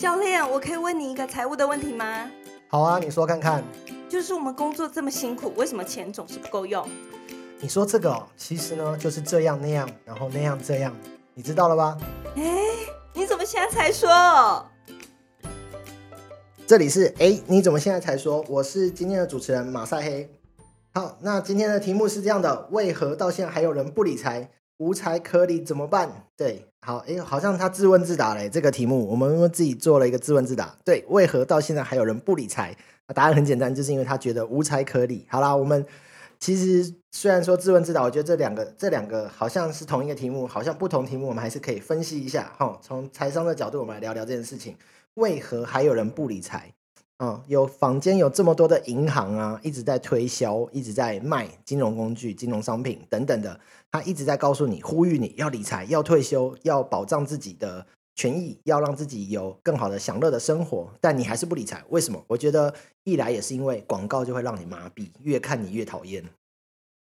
教练，我可以问你一个财务的问题吗？好啊，你说看看。就是我们工作这么辛苦，为什么钱总是不够用？你说这个哦，其实呢就是这样那样，然后那样这样，你知道了吧？哎，你怎么现在才说？这里是哎，你怎么现在才说？我是今天的主持人马赛黑。好，那今天的题目是这样的：为何到现在还有人不理财？无财可理怎么办？对，好，哎，好像他自问自答嘞。这个题目我们自己做了一个自问自答。对，为何到现在还有人不理财？答案很简单，就是因为他觉得无财可理。好啦，我们其实虽然说自问自答，我觉得这两个这两个好像是同一个题目，好像不同题目，我们还是可以分析一下。哈，从财商的角度，我们来聊聊这件事情：为何还有人不理财？啊，有坊间有这么多的银行啊，一直在推销，一直在卖金融工具、金融商品等等的，他一直在告诉你，呼吁你要理财、要退休、要保障自己的权益、要让自己有更好的享乐的生活，但你还是不理财，为什么？我觉得一来也是因为广告就会让你麻痹，越看你越讨厌。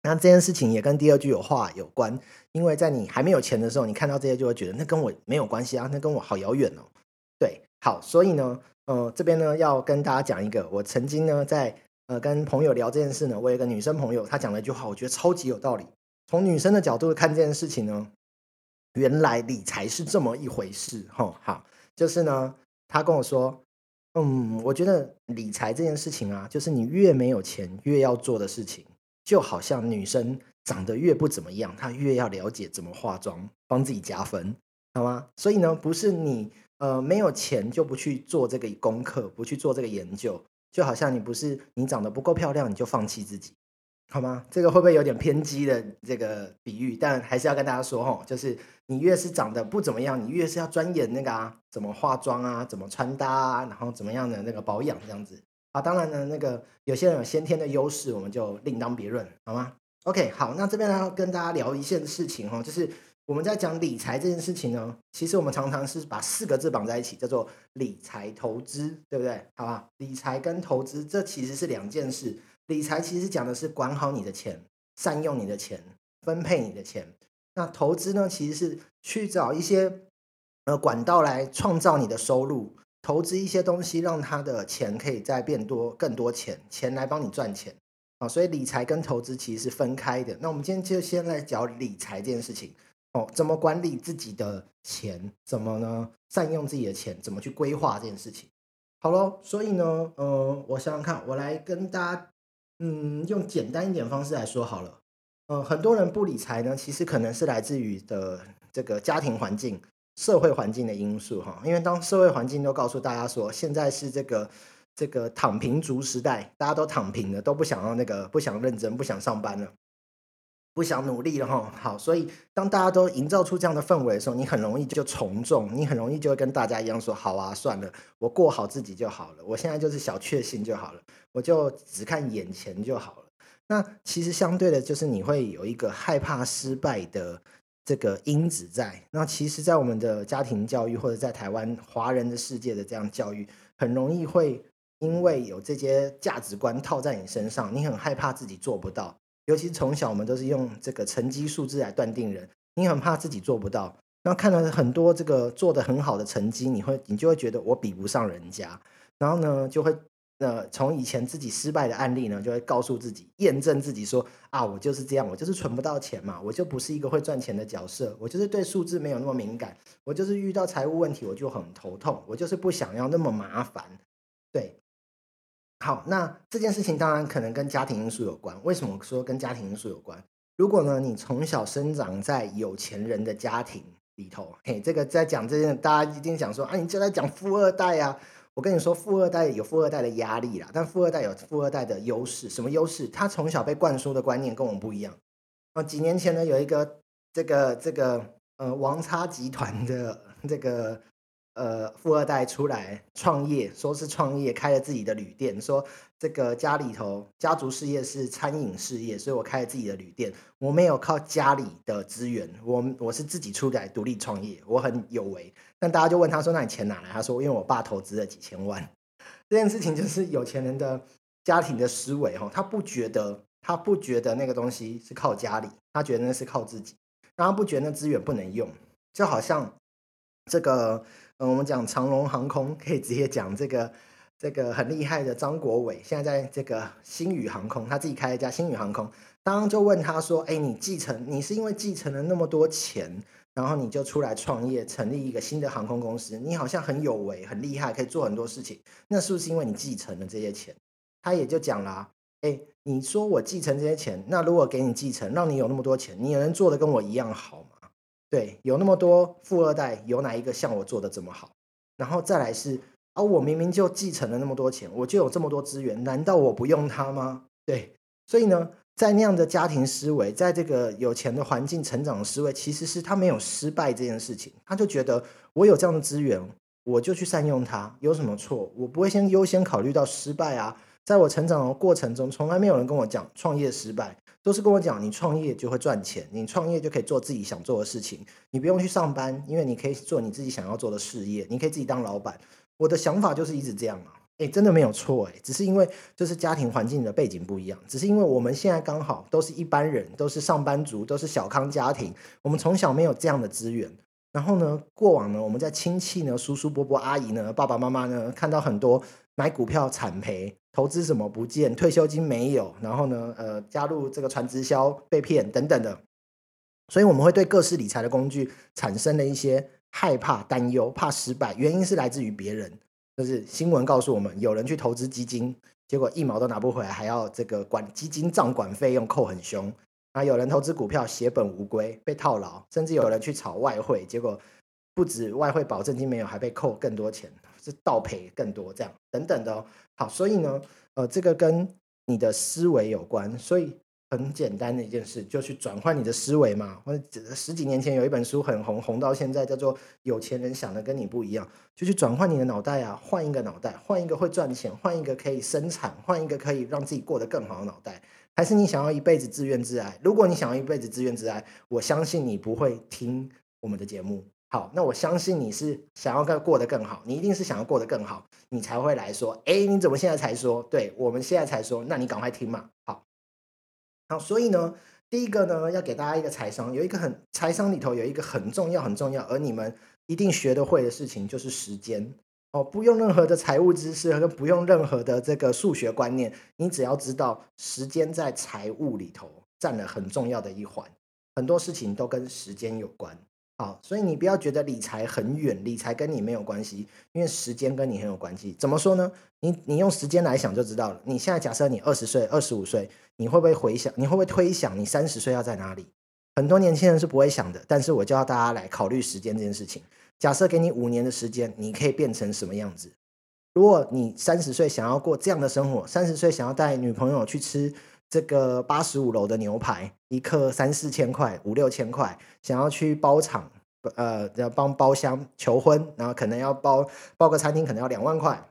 那这件事情也跟第二句有话有关，因为在你还没有钱的时候，你看到这些就会觉得那跟我没有关系啊，那跟我好遥远哦。对，好，所以呢。呃，这边呢要跟大家讲一个，我曾经呢在呃跟朋友聊这件事呢，我有一个女生朋友，她讲了一句话，我觉得超级有道理。从女生的角度看这件事情呢，原来理财是这么一回事，哈，好，就是呢，她跟我说，嗯，我觉得理财这件事情啊，就是你越没有钱越要做的事情，就好像女生长得越不怎么样，她越要了解怎么化妆，帮自己加分，好吗？所以呢，不是你。呃，没有钱就不去做这个功课，不去做这个研究，就好像你不是你长得不够漂亮，你就放弃自己，好吗？这个会不会有点偏激的这个比喻？但还是要跟大家说哈，就是你越是长得不怎么样，你越是要钻研那个啊，怎么化妆啊，怎么穿搭啊，然后怎么样的那个保养这样子啊。当然呢，那个有些人有先天的优势，我们就另当别论，好吗？OK，好，那这边呢跟大家聊一件事情哈，就是。我们在讲理财这件事情呢，其实我们常常是把四个字绑在一起，叫做理财投资，对不对？好吧，理财跟投资这其实是两件事。理财其实讲的是管好你的钱，善用你的钱，分配你的钱。那投资呢，其实是去找一些呃管道来创造你的收入，投资一些东西，让他的钱可以再变多，更多钱，钱来帮你赚钱啊。所以理财跟投资其实是分开的。那我们今天就先来讲理财这件事情。哦，怎么管理自己的钱？怎么呢？善用自己的钱？怎么去规划这件事情？好咯，所以呢，呃，我想想看，我来跟大家，嗯，用简单一点方式来说好了。嗯，很多人不理财呢，其实可能是来自于的这个家庭环境、社会环境的因素哈。因为当社会环境都告诉大家说，现在是这个这个躺平族时代，大家都躺平了，都不想要那个，不想认真，不想上班了。不想努力了哈，好，所以当大家都营造出这样的氛围的时候，你很容易就从众，你很容易就会跟大家一样说，好啊，算了，我过好自己就好了，我现在就是小确幸就好了，我就只看眼前就好了。那其实相对的，就是你会有一个害怕失败的这个因子在。那其实，在我们的家庭教育或者在台湾华人的世界的这样教育，很容易会因为有这些价值观套在你身上，你很害怕自己做不到。尤其是从小，我们都是用这个成绩数字来断定人。你很怕自己做不到，然后看了很多这个做的很好的成绩，你会你就会觉得我比不上人家，然后呢，就会呃从以前自己失败的案例呢，就会告诉自己，验证自己说啊，我就是这样，我就是存不到钱嘛，我就不是一个会赚钱的角色，我就是对数字没有那么敏感，我就是遇到财务问题我就很头痛，我就是不想要那么麻烦，对。好，那这件事情当然可能跟家庭因素有关。为什么说跟家庭因素有关？如果呢，你从小生长在有钱人的家庭里头，嘿，这个在讲这件，大家一定想说啊，你就在讲富二代啊。我跟你说，富二代有富二代的压力啦，但富二代有富二代的优势。什么优势？他从小被灌输的观念跟我们不一样。啊，几年前呢，有一个这个这个呃王差集团的这个。呃，富二代出来创业，说是创业开了自己的旅店，说这个家里头家族事业是餐饮事业，所以我开了自己的旅店。我没有靠家里的资源，我我是自己出来独立创业，我很有为。但大家就问他说：“那你钱哪来？”他说：“因为我爸投资了几千万。”这件事情就是有钱人的家庭的思维哈，他不觉得他不觉得那个东西是靠家里，他觉得那是靠自己，然后不觉得那资源不能用，就好像这个。嗯，我们讲长龙航空，可以直接讲这个这个很厉害的张国伟，现在在这个星宇航空，他自己开一家星宇航空。当就问他说：“哎，你继承，你是因为继承了那么多钱，然后你就出来创业，成立一个新的航空公司？你好像很有为，很厉害，可以做很多事情。那是不是因为你继承了这些钱？”他也就讲了：“哎，你说我继承这些钱，那如果给你继承，让你有那么多钱，你能做的跟我一样好吗？对，有那么多富二代，有哪一个像我做的这么好？然后再来是啊，我明明就继承了那么多钱，我就有这么多资源，难道我不用它吗？对，所以呢？”在那样的家庭思维，在这个有钱的环境成长的思维，其实是他没有失败这件事情。他就觉得我有这样的资源，我就去善用它，有什么错？我不会先优先考虑到失败啊。在我成长的过程中，从来没有人跟我讲创业失败，都是跟我讲你创业就会赚钱，你创业就可以做自己想做的事情，你不用去上班，因为你可以做你自己想要做的事业，你可以自己当老板。我的想法就是一直这样啊。哎，真的没有错哎，只是因为就是家庭环境的背景不一样，只是因为我们现在刚好都是一般人，都是上班族，都是小康家庭，我们从小没有这样的资源。然后呢，过往呢，我们在亲戚呢、叔叔伯伯、阿姨呢、爸爸妈妈呢，看到很多买股票惨赔、投资什么不见、退休金没有，然后呢，呃，加入这个传直销被骗等等的，所以我们会对各式理财的工具产生了一些害怕、担忧、怕失败，原因是来自于别人。就是新闻告诉我们，有人去投资基金，结果一毛都拿不回来，还要这个管基金账管费用扣很凶啊！有人投资股票血本无归，被套牢，甚至有人去炒外汇，结果不止外汇保证金没有，还被扣更多钱，是倒赔更多，这样等等的。好，所以呢，呃，这个跟你的思维有关，所以。很简单的一件事，就去转换你的思维嘛。或者十几年前有一本书很红，红到现在，叫做《有钱人想的跟你不一样》，就去转换你的脑袋啊，换一个脑袋，换一个会赚钱，换一个可以生产，换一个可以让自己过得更好的脑袋。还是你想要一辈子自怨自艾？如果你想要一辈子自怨自艾，我相信你不会听我们的节目。好，那我相信你是想要更过得更好，你一定是想要过得更好，你才会来说，哎，你怎么现在才说？对我们现在才说，那你赶快听嘛。好。好，所以呢，第一个呢，要给大家一个财商，有一个很财商里头有一个很重要、很重要，而你们一定学得会的事情就是时间哦，不用任何的财务知识，和不用任何的这个数学观念，你只要知道时间在财务里头占了很重要的一环，很多事情都跟时间有关。好，所以你不要觉得理财很远，理财跟你没有关系，因为时间跟你很有关系。怎么说呢？你你用时间来想就知道了。你现在假设你二十岁、二十五岁，你会不会回想？你会不会推想你三十岁要在哪里？很多年轻人是不会想的。但是我就要大家来考虑时间这件事情。假设给你五年的时间，你可以变成什么样子？如果你三十岁想要过这样的生活，三十岁想要带女朋友去吃。这个八十五楼的牛排，一克三四千块，五六千块。想要去包场，呃，要帮包厢求婚，然后可能要包包个餐厅，可能要两万块。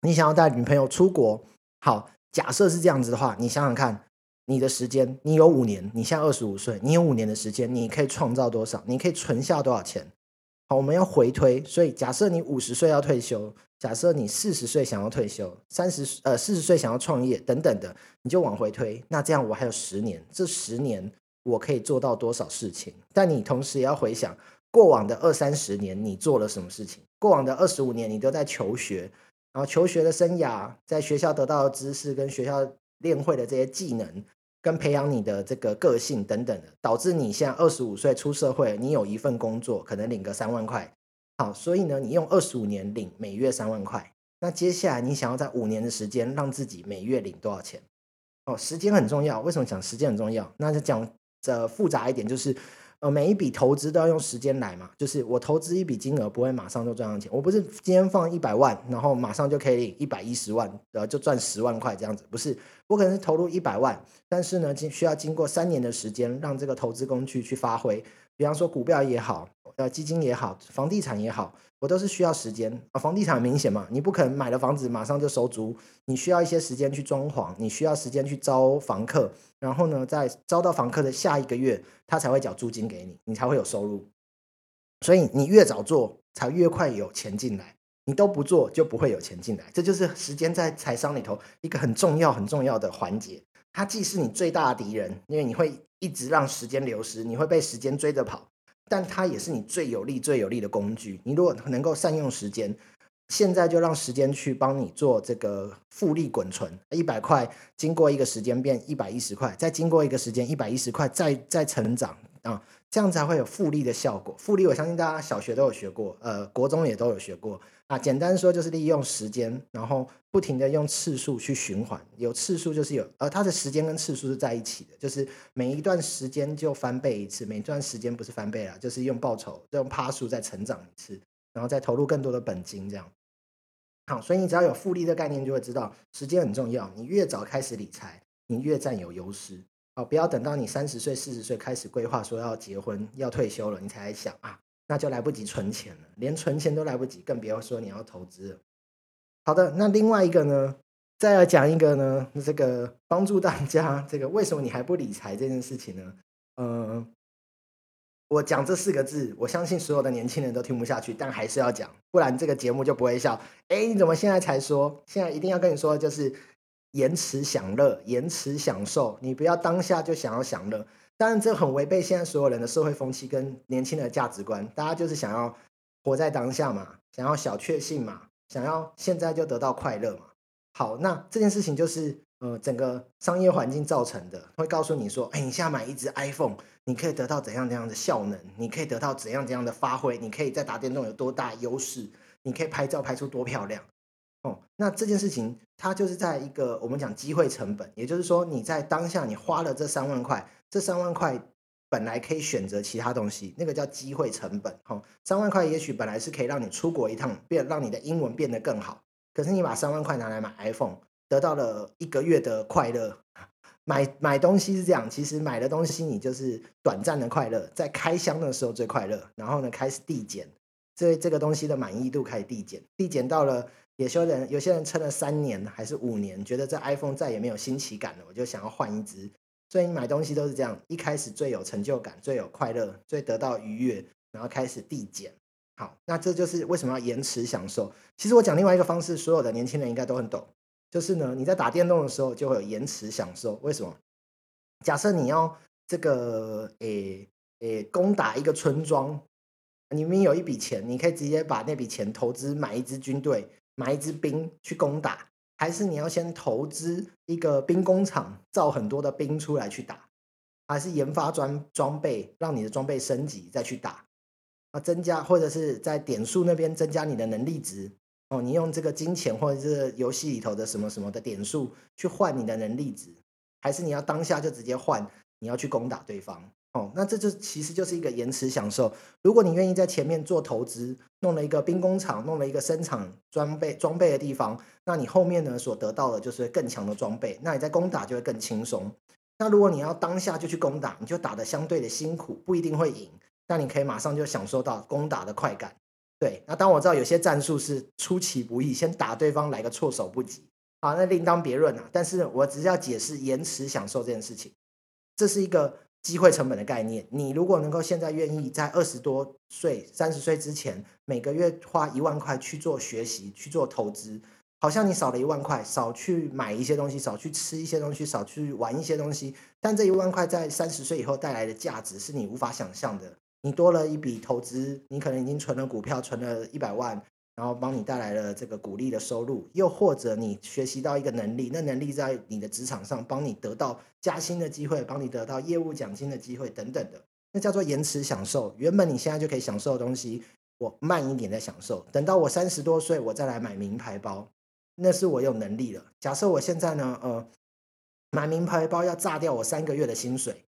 你想要带女朋友出国，好，假设是这样子的话，你想想看，你的时间，你有五年，你现在二十五岁，你有五年的时间，你可以创造多少？你可以存下多少钱？我们要回推，所以假设你五十岁要退休。假设你四十岁想要退休，三十呃四十岁想要创业等等的，你就往回推。那这样我还有十年，这十年我可以做到多少事情？但你同时也要回想过往的二三十年你做了什么事情？过往的二十五年你都在求学，然后求学的生涯，在学校得到的知识跟学校练会的这些技能，跟培养你的这个个性等等的，导致你现在二十五岁出社会，你有一份工作，可能领个三万块。好，所以呢，你用二十五年领每月三万块，那接下来你想要在五年的时间让自己每月领多少钱？哦，时间很重要。为什么讲时间很重要？那就讲的复杂一点，就是呃，每一笔投资都要用时间来嘛。就是我投资一笔金额不会马上就赚到钱，我不是今天放一百万，然后马上就可以领一百一十万，呃，就赚十万块这样子。不是，我可能是投入一百万，但是呢，经需要经过三年的时间，让这个投资工具去发挥。比方说股票也好。呃，基金也好，房地产也好，我都是需要时间啊。房地产很明显嘛，你不可能买了房子马上就收租，你需要一些时间去装潢，你需要时间去招房客，然后呢，在招到房客的下一个月，他才会缴租金给你，你才会有收入。所以你越早做，才越快有钱进来。你都不做，就不会有钱进来。这就是时间在财商里头一个很重要、很重要的环节。它既是你最大的敌人，因为你会一直让时间流失，你会被时间追着跑。但它也是你最有利、最有利的工具。你如果能够善用时间，现在就让时间去帮你做这个复利滚存，一百块经过一个时间变一百一十块，再经过一个时间一百一十块再再成长啊，这样才会有复利的效果。复利我相信大家小学都有学过，呃，国中也都有学过啊。简单说就是利用时间，然后不停的用次数去循环，有次数就是有，呃，它的时间跟次数是在一起的，就是每一段时间就翻倍一次，每一段时间不是翻倍啦，就是用报酬用趴数再成长一次，然后再投入更多的本金这样。好，所以你只要有复利的概念，就会知道时间很重要。你越早开始理财，你越占有优势。好，不要等到你三十岁、四十岁开始规划说要结婚、要退休了，你才来想啊，那就来不及存钱了，连存钱都来不及，更别说你要投资了。好的，那另外一个呢，再来讲一个呢，这个 帮助大家这个为什么你还不理财这件事情呢？嗯。我讲这四个字，我相信所有的年轻人都听不下去，但还是要讲，不然这个节目就不会笑。哎，你怎么现在才说？现在一定要跟你说，就是延迟享乐，延迟享受。你不要当下就想要享乐，当然这很违背现在所有人的社会风气跟年轻的价值观。大家就是想要活在当下嘛，想要小确幸嘛，想要现在就得到快乐嘛。好，那这件事情就是呃整个商业环境造成的，会告诉你说，哎，你现在买一只 iPhone。你可以得到怎样怎样的效能？你可以得到怎样怎样的发挥？你可以在打电动有多大优势？你可以拍照拍出多漂亮？哦，那这件事情它就是在一个我们讲机会成本，也就是说你在当下你花了这三万块，这三万块本来可以选择其他东西，那个叫机会成本。哦，三万块也许本来是可以让你出国一趟，变让你的英文变得更好，可是你把三万块拿来买 iPhone，得到了一个月的快乐。买买东西是这样，其实买的东西你就是短暂的快乐，在开箱的时候最快乐，然后呢开始递减，这这个东西的满意度开始递减，递减到了有些人有些人撑了三年还是五年，觉得这 iPhone 再也没有新奇感了，我就想要换一只。所以你买东西都是这样，一开始最有成就感、最有快乐、最得到愉悦，然后开始递减。好，那这就是为什么要延迟享受。其实我讲另外一个方式，所有的年轻人应该都很懂。就是呢，你在打电动的时候就会有延迟享受。为什么？假设你要这个诶诶攻打一个村庄，你明明有一笔钱，你可以直接把那笔钱投资买一支军队，买一支兵去攻打，还是你要先投资一个兵工厂，造很多的兵出来去打，还是研发装装备，让你的装备升级再去打，啊，增加或者是在点数那边增加你的能力值。哦，你用这个金钱或者是游戏里头的什么什么的点数去换你的能力值，还是你要当下就直接换？你要去攻打对方？哦，那这就其实就是一个延迟享受。如果你愿意在前面做投资，弄了一个兵工厂，弄了一个生产装备装备的地方，那你后面呢所得到的就是更强的装备，那你在攻打就会更轻松。那如果你要当下就去攻打，你就打的相对的辛苦，不一定会赢，那你可以马上就享受到攻打的快感。对，那当我知道有些战术是出其不意，先打对方来个措手不及，好，那另当别论啊。但是我只是要解释延迟享受这件事情，这是一个机会成本的概念。你如果能够现在愿意在二十多岁、三十岁之前，每个月花一万块去做学习、去做投资，好像你少了一万块，少去买一些东西，少去吃一些东西，少去玩一些东西，但这一万块在三十岁以后带来的价值是你无法想象的。你多了一笔投资，你可能已经存了股票，存了一百万，然后帮你带来了这个鼓励的收入，又或者你学习到一个能力，那能力在你的职场上帮你得到加薪的机会，帮你得到业务奖金的机会等等的，那叫做延迟享受。原本你现在就可以享受的东西，我慢一点再享受，等到我三十多岁，我再来买名牌包，那是我有能力了。假设我现在呢，呃，买名牌包要炸掉我三个月的薪水。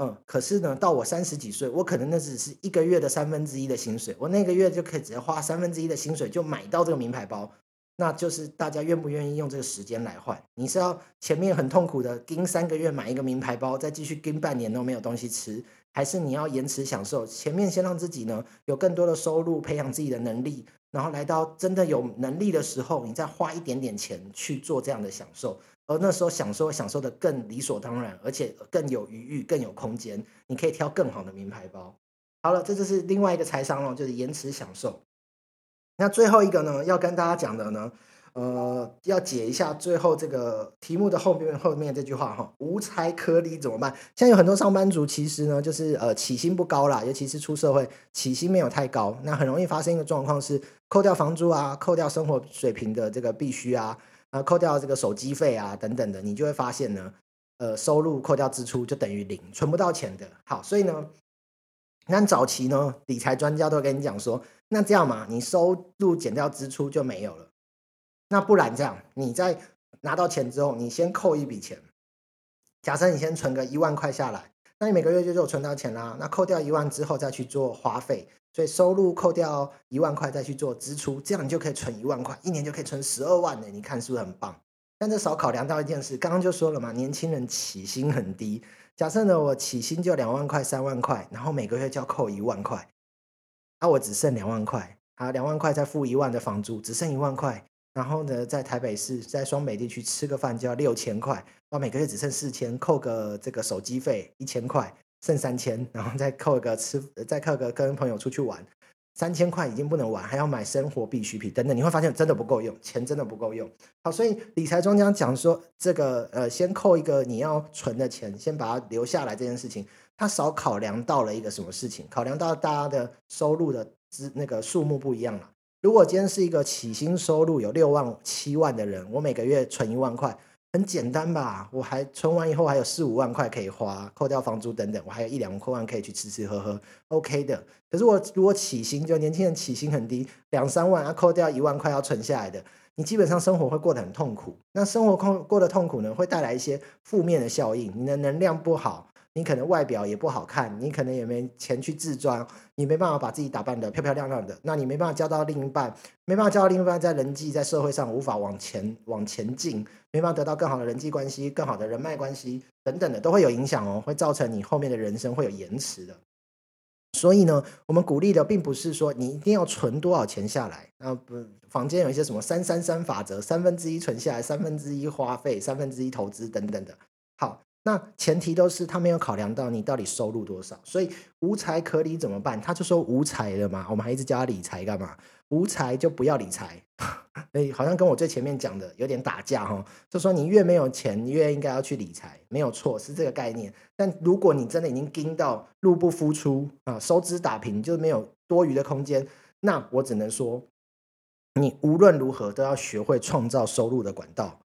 嗯，可是呢，到我三十几岁，我可能那只是一个月的三分之一的薪水，我那个月就可以直接花三分之一的薪水就买到这个名牌包，那就是大家愿不愿意用这个时间来换？你是要前面很痛苦的盯三个月买一个名牌包，再继续盯半年都没有东西吃，还是你要延迟享受？前面先让自己呢有更多的收入，培养自己的能力，然后来到真的有能力的时候，你再花一点点钱去做这样的享受。而那时候享受享受的更理所当然，而且更有余裕、更有空间，你可以挑更好的名牌包。好了，这就是另外一个财商了，就是延迟享受。那最后一个呢，要跟大家讲的呢，呃，要解一下最后这个题目的后面后面这句话哈，无财可理怎么办？现在有很多上班族其实呢，就是呃起薪不高啦，尤其是出社会起薪没有太高，那很容易发生一个状况是扣掉房租啊，扣掉生活水平的这个必须啊，啊扣掉这个手机费啊等等的，你就会发现呢，呃收入扣掉支出就等于零，存不到钱的。好，所以呢。那早期呢，理财专家都跟你讲说，那这样嘛，你收入减掉支出就没有了。那不然这样，你在拿到钱之后，你先扣一笔钱。假设你先存个一万块下来，那你每个月就有存到钱啦。那扣掉一万之后再去做花费，所以收入扣掉一万块再去做支出，这样你就可以存一万块，一年就可以存十二万呢。你看是不是很棒？但这少考量到一件事，刚刚就说了嘛，年轻人起薪很低。假设呢，我起薪就两万块、三万块，然后每个月就要扣一万块，那我只剩两万块，好，两万块再付一万的房租，只剩一万块。然后呢，在台北市，在双北地区吃个饭就要六千块，我每个月只剩四千，扣个这个手机费一千块，剩三千，然后再扣一个吃，再扣个跟朋友出去玩。三千块已经不能玩，还要买生活必需品等等，你会发现真的不够用，钱真的不够用。好，所以理财专家讲说，这个呃，先扣一个你要存的钱，先把它留下来这件事情，他少考量到了一个什么事情？考量到大家的收入的资那个数目不一样了。如果今天是一个起薪收入有六万七万的人，我每个月存一万块。很简单吧，我还存完以后还有四五万块可以花，扣掉房租等等，我还有一两万块可以去吃吃喝喝，OK 的。可是我如果起薪，就年轻人起薪很低，两三万，要扣掉一万块要存下来的，你基本上生活会过得很痛苦。那生活过过得痛苦呢，会带来一些负面的效应，你的能量不好。你可能外表也不好看，你可能也没钱去自装，你没办法把自己打扮的漂漂亮亮的，那你没办法交到另一半，没办法交到另一半，在人际在社会上无法往前往前进，没办法得到更好的人际关系、更好的人脉关系等等的，都会有影响哦，会造成你后面的人生会有延迟的。所以呢，我们鼓励的并不是说你一定要存多少钱下来，啊不，坊间有一些什么三三三法则，三分之一存下来，三分之一花费，三分之一投资等等的。好。那前提都是他没有考量到你到底收入多少，所以无财可理怎么办？他就说无财了嘛，我们还一直教他理财干嘛？无财就不要理财，哎，好像跟我最前面讲的有点打架哈。就说你越没有钱，你越应该要去理财，没有错，是这个概念。但如果你真的已经盯到入不敷出啊，收支打平，就没有多余的空间，那我只能说，你无论如何都要学会创造收入的管道，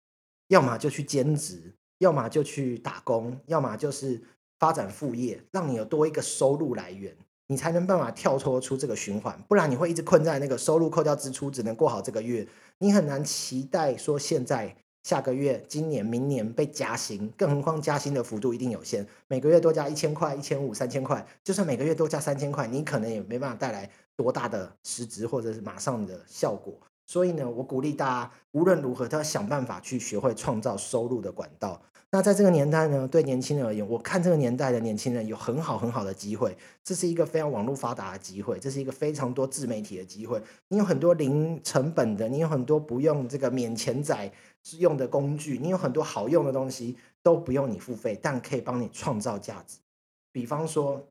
要么就去兼职。要么就去打工，要么就是发展副业，让你有多一个收入来源，你才能办法跳脱出这个循环。不然你会一直困在那个收入扣掉支出，只能过好这个月。你很难期待说现在、下个月、今年、明年被加薪，更何况加薪的幅度一定有限。每个月多加一千块、一千五、三千块，就算每个月多加三千块，你可能也没办法带来多大的实质或者是马上的效果。所以呢，我鼓励大家无论如何都要想办法去学会创造收入的管道。那在这个年代呢，对年轻人而言，我看这个年代的年轻人有很好很好的机会，这是一个非常网络发达的机会，这是一个非常多自媒体的机会。你有很多零成本的，你有很多不用这个免钱仔用的工具，你有很多好用的东西都不用你付费，但可以帮你创造价值。比方说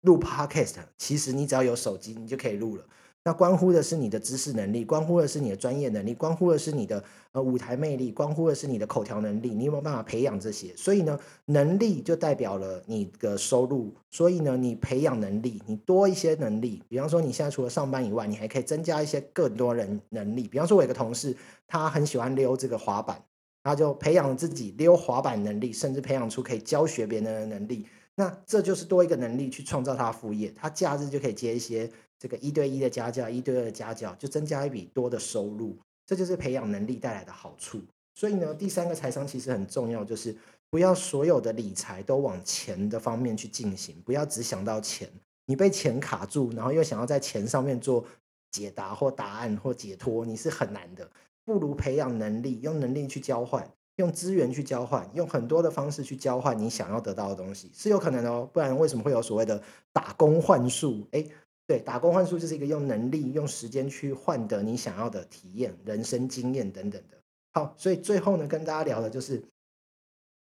录 Podcast，其实你只要有手机，你就可以录了。那关乎的是你的知识能力，关乎的是你的专业能力，关乎的是你的呃舞台魅力，关乎的是你的口条能力，你有没有办法培养这些？所以呢，能力就代表了你的收入。所以呢，你培养能力，你多一些能力，比方说你现在除了上班以外，你还可以增加一些更多人能力。比方说，我有个同事，他很喜欢溜这个滑板，他就培养自己溜滑板能力，甚至培养出可以教学别人的能力。那这就是多一个能力去创造他副业，他假日就可以接一些。这个一对一的家教，一对二的家教，就增加一笔多的收入，这就是培养能力带来的好处。所以呢，第三个财商其实很重要，就是不要所有的理财都往钱的方面去进行，不要只想到钱，你被钱卡住，然后又想要在钱上面做解答或答案或解脱，你是很难的。不如培养能力，用能力去交换，用资源去交换，用很多的方式去交换你想要得到的东西，是有可能哦。不然为什么会有所谓的打工换术？哎。对，打工换数就是一个用能力、用时间去换得你想要的体验、人生经验等等的。好，所以最后呢，跟大家聊的就是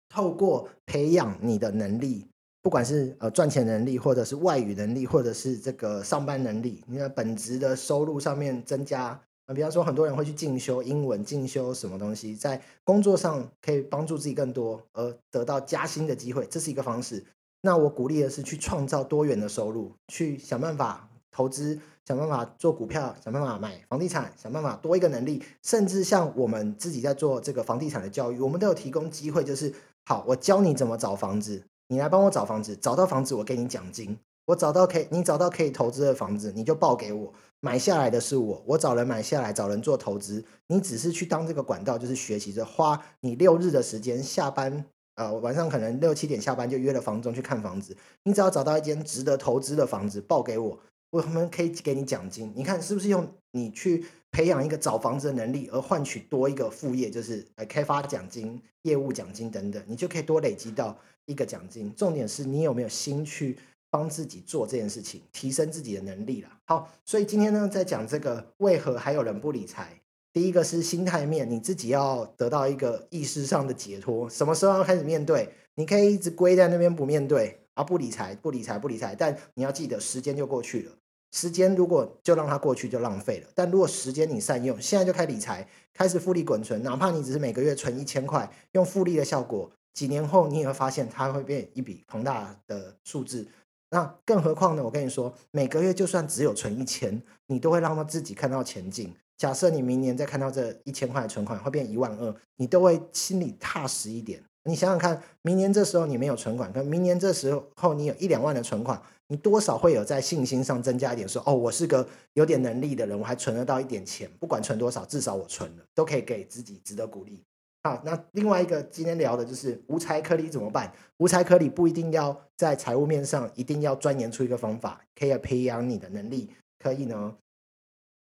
透过培养你的能力，不管是呃赚钱能力，或者是外语能力，或者是这个上班能力，你的本职的收入上面增加啊，比方说很多人会去进修英文，进修什么东西，在工作上可以帮助自己更多，而得到加薪的机会，这是一个方式。那我鼓励的是去创造多元的收入，去想办法投资，想办法做股票，想办法买房地产，想办法多一个能力，甚至像我们自己在做这个房地产的教育，我们都有提供机会，就是好，我教你怎么找房子，你来帮我找房子，找到房子我给你奖金，我找到可以，你找到可以投资的房子，你就报给我，买下来的是我，我找人买下来，找人做投资，你只是去当这个管道，就是学习着花你六日的时间下班。呃，晚上可能六七点下班就约了房东去看房子。你只要找到一间值得投资的房子，报给我，我们可以给你奖金。你看是不是用你去培养一个找房子的能力，而换取多一个副业，就是呃开发奖金、业务奖金等等，你就可以多累积到一个奖金。重点是你有没有心去帮自己做这件事情，提升自己的能力了。好，所以今天呢，在讲这个为何还有人不理财。第一个是心态面，你自己要得到一个意识上的解脱。什么时候要开始面对？你可以一直归在那边不面对啊，不理财，不理财，不理财。但你要记得，时间就过去了。时间如果就让它过去，就浪费了。但如果时间你善用，现在就开理财，开始复利滚存，哪怕你只是每个月存一千块，用复利的效果，几年后你也会发现它会变一笔庞大的数字。那更何况呢？我跟你说，每个月就算只有存一千，你都会让他自己看到前进。假设你明年再看到这一千块的存款会变一万二，你都会心里踏实一点。你想想看，明年这时候你没有存款，跟明年这时候你有一两万的存款，你多少会有在信心上增加一点，说哦，我是个有点能力的人，我还存得到一点钱，不管存多少，至少我存了，都可以给自己值得鼓励。好，那另外一个今天聊的就是无财可理怎么办？无财可理不一定要在财务面上一定要钻研出一个方法，可以培养你的能力，可以呢。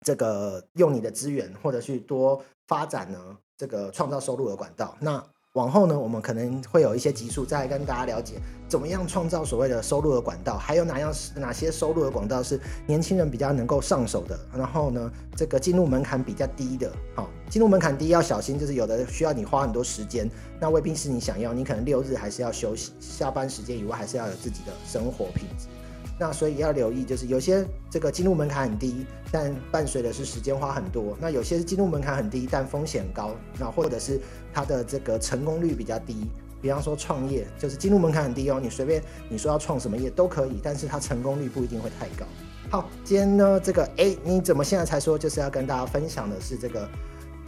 这个用你的资源，或者去多发展呢，这个创造收入的管道。那往后呢，我们可能会有一些集数再跟大家了解，怎么样创造所谓的收入的管道，还有哪样哪些收入的管道是年轻人比较能够上手的。然后呢，这个进入门槛比较低的，好，进入门槛低要小心，就是有的需要你花很多时间，那未必是你想要，你可能六日还是要休息，下班时间以外还是要有自己的生活品质。那所以要留意，就是有些这个进入门槛很低，但伴随的是时间花很多；那有些是进入门槛很低，但风险高，那或者是它的这个成功率比较低。比方说创业，就是进入门槛很低哦，你随便你说要创什么业都可以，但是它成功率不一定会太高。好，今天呢这个哎，你怎么现在才说就是要跟大家分享的是这个。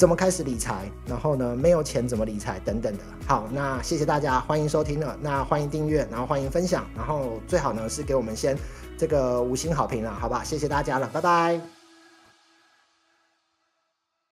怎么开始理财？然后呢，没有钱怎么理财？等等的。好，那谢谢大家，欢迎收听了。那欢迎订阅，然后欢迎分享，然后最好呢是给我们先这个五星好评了，好吧？谢谢大家了，拜拜。